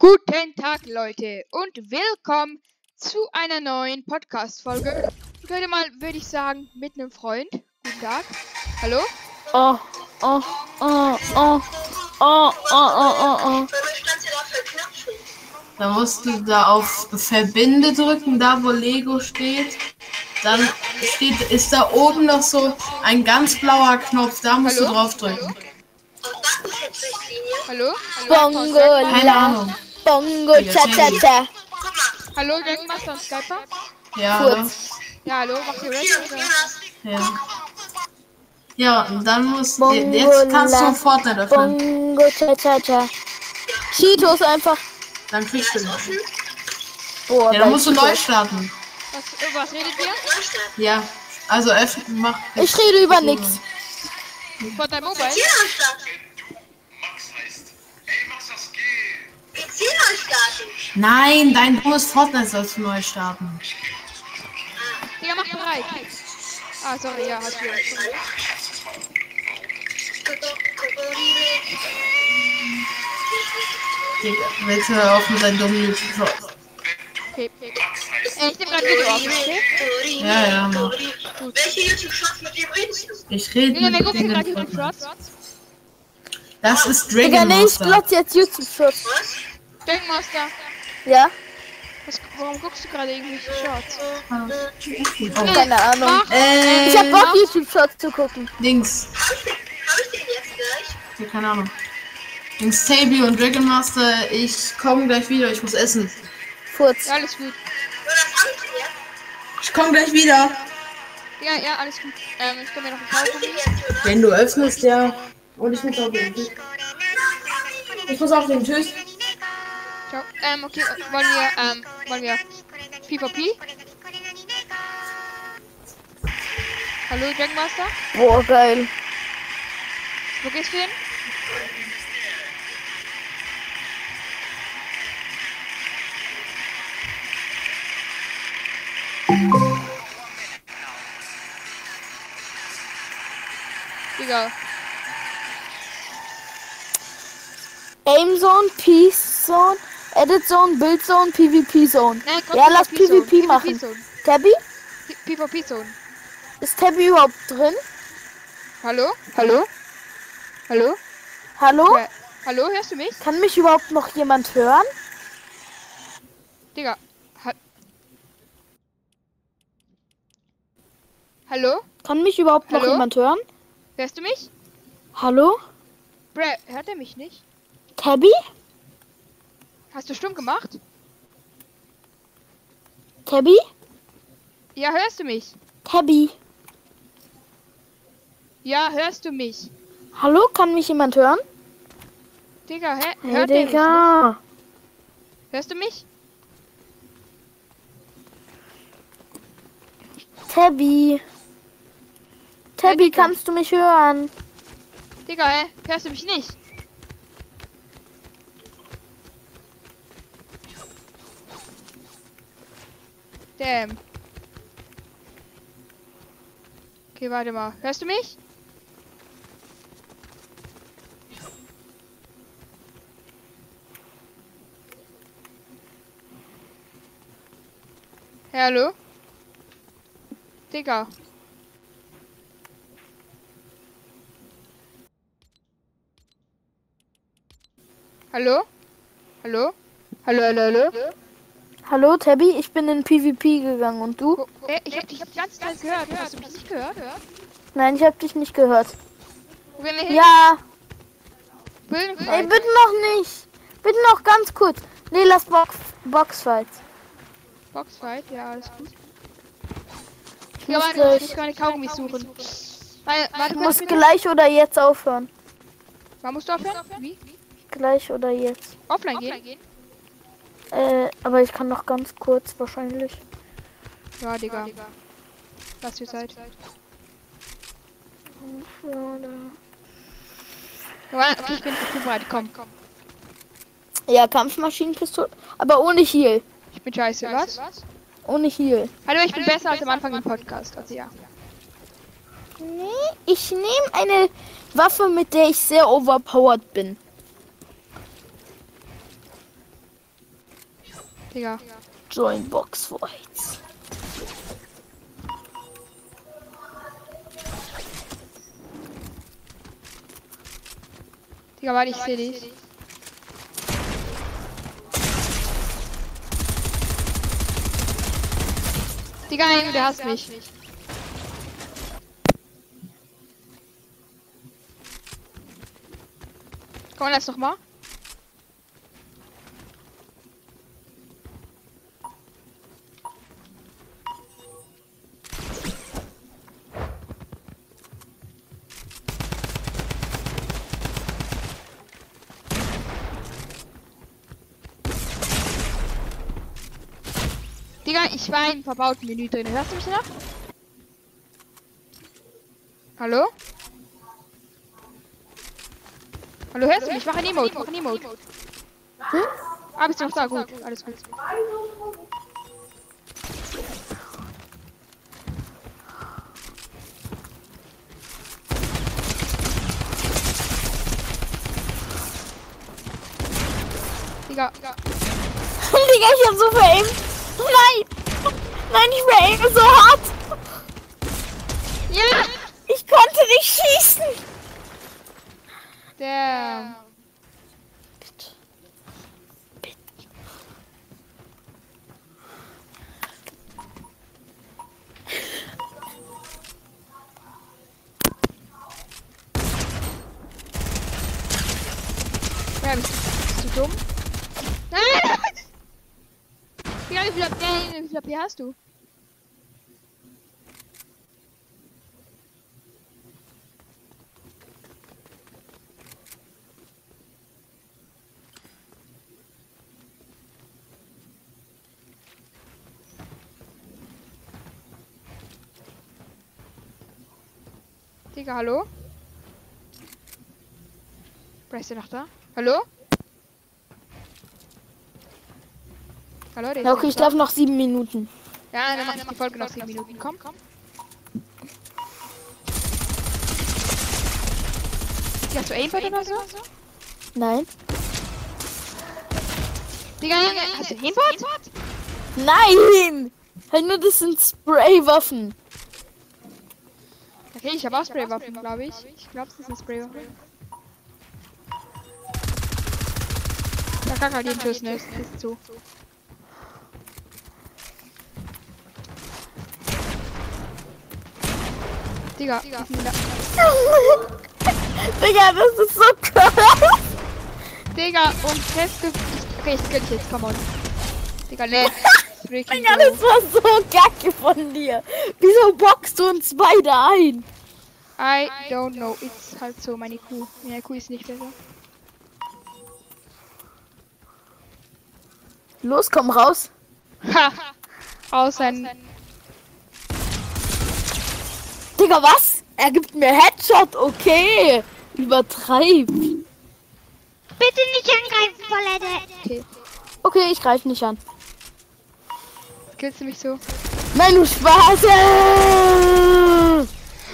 Guten Tag, Leute, und willkommen zu einer neuen Podcast-Folge. Heute mal, würde ich sagen, mit einem Freund. Guten Tag. Hallo? Oh, oh, oh, oh, oh, oh, oh, oh, oh. Da musst du da auf Verbinde drücken, da wo Lego steht. Dann steht, ist da oben noch so ein ganz blauer Knopf, da musst Hallo? du drauf drücken. Hallo? Hallo? Bongo, Keine Ahnung. Bongo, cha, cha, cha. Hallo, Gangmaster und Skyper? Ja, Kurz. Ja, hallo, macht ihr Red? Oder? ja. Ja, und dann musst Bongo, jetzt kannst du Fortnite öffnen. Bongo, cha, cha, cha. Cheetos einfach. Dann kriegst du den. Boah, Ja, dann musst du neu starten. Was, was redet ihr? Ja. Also öffnen, mach. Ich rede über nix. Von deinem Mobile? Starten. Nein, dein dummes Fortnite sollst du neu starten. Digga, mach bereit. Ah, sorry, ja, hat ihr. Digga, willst du auf mit deinem dummen YouTube? Okay. Äh, ich nehme gerade Video auf, okay? Ja, ja, mach. Welche YouTube-Shots mit dem redest du? Ich rede Digga, wer mit guckt hier gerade von- YouTube Shots? Das ist Digga, Dragon nee, ich glotze jetzt YouTube-Shorts. Gangmaster, Ja? was, warum guckst du gerade irgendwelche Shots? Oh. Keine Ahnung. Mach, Äh, Ich hab Bock, YouTube-Shorts zu gucken. Dings. Hab ich den jetzt gleich? Ja, keine Ahnung. Dings Tabi und Dragon Master, ich komme gleich wieder, ich muss essen. Furz. ja, alles gut. Ich komme gleich wieder. Ja, ja, alles gut. Ähm, ich kann mir noch Hab ich den jetzt, Jonas? Wenn du öffnest, ja. Und ich muss auch den Tschüss. Ich muss auch den Tschüss. So, um, okay, uh, one year, um, one year. People P. master. Jackmaster? Boah, geil. Wo Here hin? go. Aim Zone, Peace Zone. Edit Zone, Build Zone, PvP Zone. nein, komm, Ja, lass PvP-Zone, PvP machen. PvP-Zone. Tabby? P- PvP-Zone. Ist Tabby überhaupt drin? Hallo? Hallo? Hallo? Hallo? Äh, hallo, hörst du mich? Kann mich überhaupt noch jemand hören? Digga, ha Hallo? Kann mich überhaupt noch Hallo? jemand hören? Hörst du mich? Hallo? Bre, hört er mich nicht? Tabby? Hast du stumm gemacht? Tabby? Ja, hörst du mich? Tabby? Ja, hörst du mich? Hallo? Kann mich jemand hören? Digga, hä? Hey, hört er mich? Digga. Hörst du mich? Tabby. Tabby, Digga. kannst du mich hören? Digga, hä? Hörst du mich nicht? Damn. Okay, warte mal. Hörst du mich? Hallo? Digga. Hallo? Hallo? Hallo, hallo, hallo? Hallo, Tabby? Ich bin in PvP gegangen und du? Äh, ich hab dich die ganze Zeit gehört. Hast du mich nicht gehört? Nein, ich hab dich nicht gehört. Ja, ey, bitte noch nicht. Bitte noch ganz kurz. Nee, lass Box Boxfights. Boxfight, ja, alles gut. Ich Ja, muss warte, ich gleich, muss keine Kaugummis suchen. Weil, warte, ich kurz, muss bitte. gleich oder jetzt aufhören. Wann musst du aufhören? Wie? Gleich oder jetzt. Offline gehen? Äh, aber ich kann noch ganz kurz wahrscheinlich. Ja, Digga. Lass dir Zeit. Ja, okay, ich bin, bereit. Komm, komm. Ja, Kampfmaschinenpistole. Aber ohne Heal. Ich bin scheiße. Was? Ohne Heal. Hallo, ich bin besser als am Anfang im Podcast. Also ja. Nee, ich nehme eine Waffe, mit der ich sehr overpowered bin. Digga. Join Box Fights. Digga, warte, ich seh dich. Digga, nein, der hasst mich. Komm, lass doch mal. Digga, ich war im verbauten Menü drin. Hörst du mich noch? Hallo? Hallo, hörst du mich? Mach ein Emote, mach ein Emote. Hm? Ah, bist du noch da? Gut, alles gut. Digga, Digga. Digga, ich hab so veraimt. Nein! Nein, ich veraime so hart. Ja! Ich konnte nicht schießen. Der. Bitte. Ja, bist, bist du dumm? Nein! Ja, wie viel, Nee, wie viel AP hast du? Digga, hallo? Bryce, noch da? Hallo? Hallo, Ja, okay, ich da. darf noch sieben Minuten. Ja, dann mach ich die Folge noch 10 Minuten. Komm, komm. Ja, hast du Aimbot oder so? Nein. Digga, hast du Aimbot? Nein! Halt nur, das sind Spraywaffen. Okay, ich habe auch Spraywaffen, glaube ich. Ich glaube, das sind Spraywaffen. Ja, kacke, den Schuss, ne? Ist zu. Digga. Digga, das ist so krass. Digga, und feste. Okay, ich dich jetzt, come on. Digga, let's freaking Digga, das war so kacke von dir. Wieso boxst du uns beide ein? I don't know. Ist halt so meine Kuh. Meine Kuh ist nicht besser. Los, komm raus. Ha! Aus ein. Digga, was? Er gibt mir Headshot, okay. Übertreib. Bitte nicht angreifen, Paulette. Okay. Okay, ich greife nicht an. Killst du mich so? Nein, du Spaß.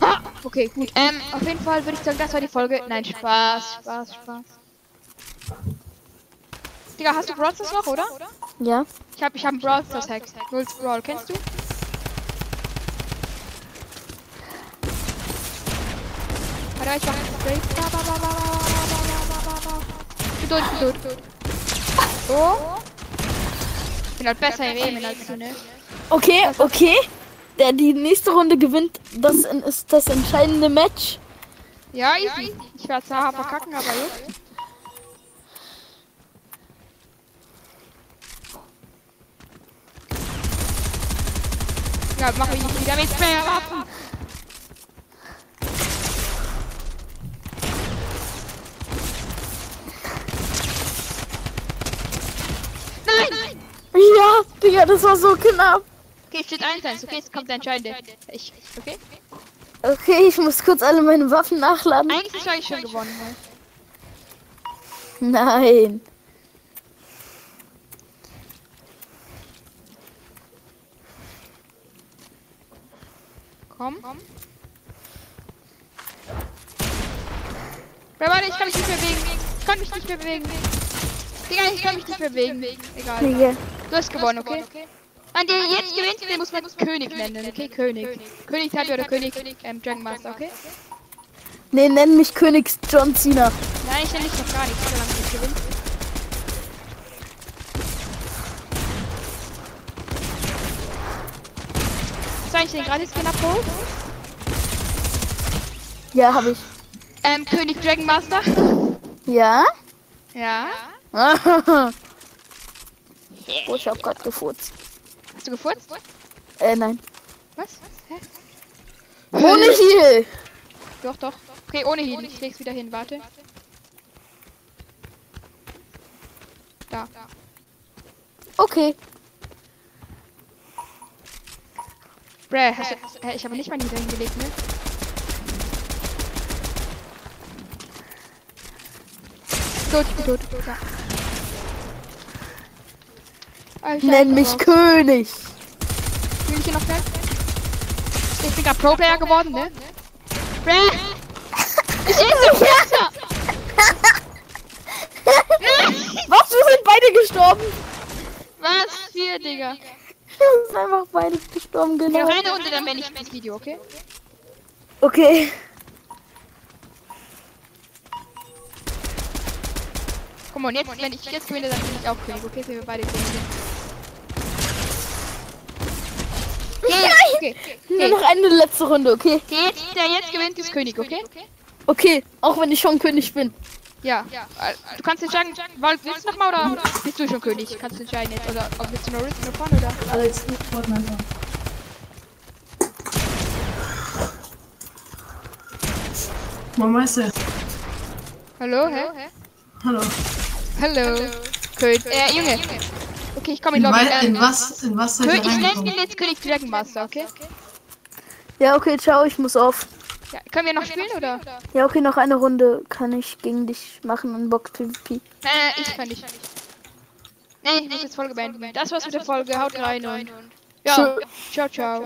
Ah! Okay, gut. Ähm, auf jeden Fall würde ich sagen, das war die Folge. Nein, Spaß, Spaß, Spaß. Digga, hast du Brawl Stars noch, oder? Ja. Ich hab, ich hab einen Brawl Stars Hack. Null Brawl, kennst du? Warte, ich mach Spray. Ba, ba, ba, ba, ba, ba, ba, ba, ba, ba. Ich bin tot, ich bin tot. So. Ich bin halt besser im Aimen als du, ne? Okay, okay. Der die nächste Runde gewinnt, das ist das entscheidende Match. Ja, easy. Ich werde zwar verkacken, aber juckt. Ja, mach ich nicht wieder mit Sprayerwaffen. Nein! Ja, Digga, das war so knapp. Okay, steht 1-1. Okay, jetzt kommt der entscheidende. Ich, okay? Okay, ich muss kurz alle meine Waffen nachladen. Eigentlich ist ich schon gewonnen. Ne? Nein. Komm. Ja, warte, ich kann mich nicht mehr bewegen. Ich kann mich nicht mehr bewegen. Digga, ich kann mich nicht mehr bewegen. Egal. Digga. Du hast gewonnen, okay? Und der jetzt gewinnt, den muss man König nennen, okay? König. König Tabi oder König ähm, Dragon Master, okay? Nee, nenn mich König John Cena. Nein, ich nenne dich noch gar nicht, solange du nicht gewinnst. Hast du eigentlich den Gratis-Skin abgeholt? Ja, hab ich. Ähm, König Dragon Master? Ja? Ja. oh, ich hab grad gefurzt. Hast du gefurzt? Äh, nein. Was? Hä? Ohne Heal. Doch, doch. Okay, ohne Heal. Ich leg's wieder hin, warte. Da. Okay. Bräh, hast du, hä, ich habe nicht mal wieder hingelegt, ne? Tot, ich bin tot. Ja. Ah, ich Nenn mich oh. König. Will ich hier noch weg? Ich bin gerade Pro-Player geworden, ne? Bräh! Ich bin so besser! Was? Wir sind beide gestorben. Was? Vier, Digga. Wir sind einfach beide gestorben, genau. eine Runde, dann beende ich das Video, okay? Okay. Guck mal, und jetzt, wenn ich jetzt gewinne, dann bin ich auch König, okay? Sind wir beide König. Okay, okay, Nur noch eine letzte Runde, okay? okay jetzt, der jetzt gewinnt, ist König, okay? Okay, auch wenn ich schon König bin. Ja. Äh, Du kannst entscheiden, Wolf, willst du nochmal oder bist du schon König? Kannst du entscheiden jetzt. Oder ob willst du noch Risk noch vorne oder? Alex, Fortnite. Moin Meister. Hallo, hä? Hallo. Hallo. König. Äh, Junge. Okay, ich komme in In, Lobby. wei- in Ähm, was, in was soll ich nenne ihn jetzt König Dragon Master, okay? Ja, okay, ciao, ich muss auf. Ja, können wir noch spielen oder? Ja, okay, noch eine Runde kann ich gegen dich machen in Box PvP. Nein, nein, ich kann nicht. Nee, ich muss jetzt Folge beenden. Das war's mit der Folge. Haut rein und. Ja, ciao, ciao.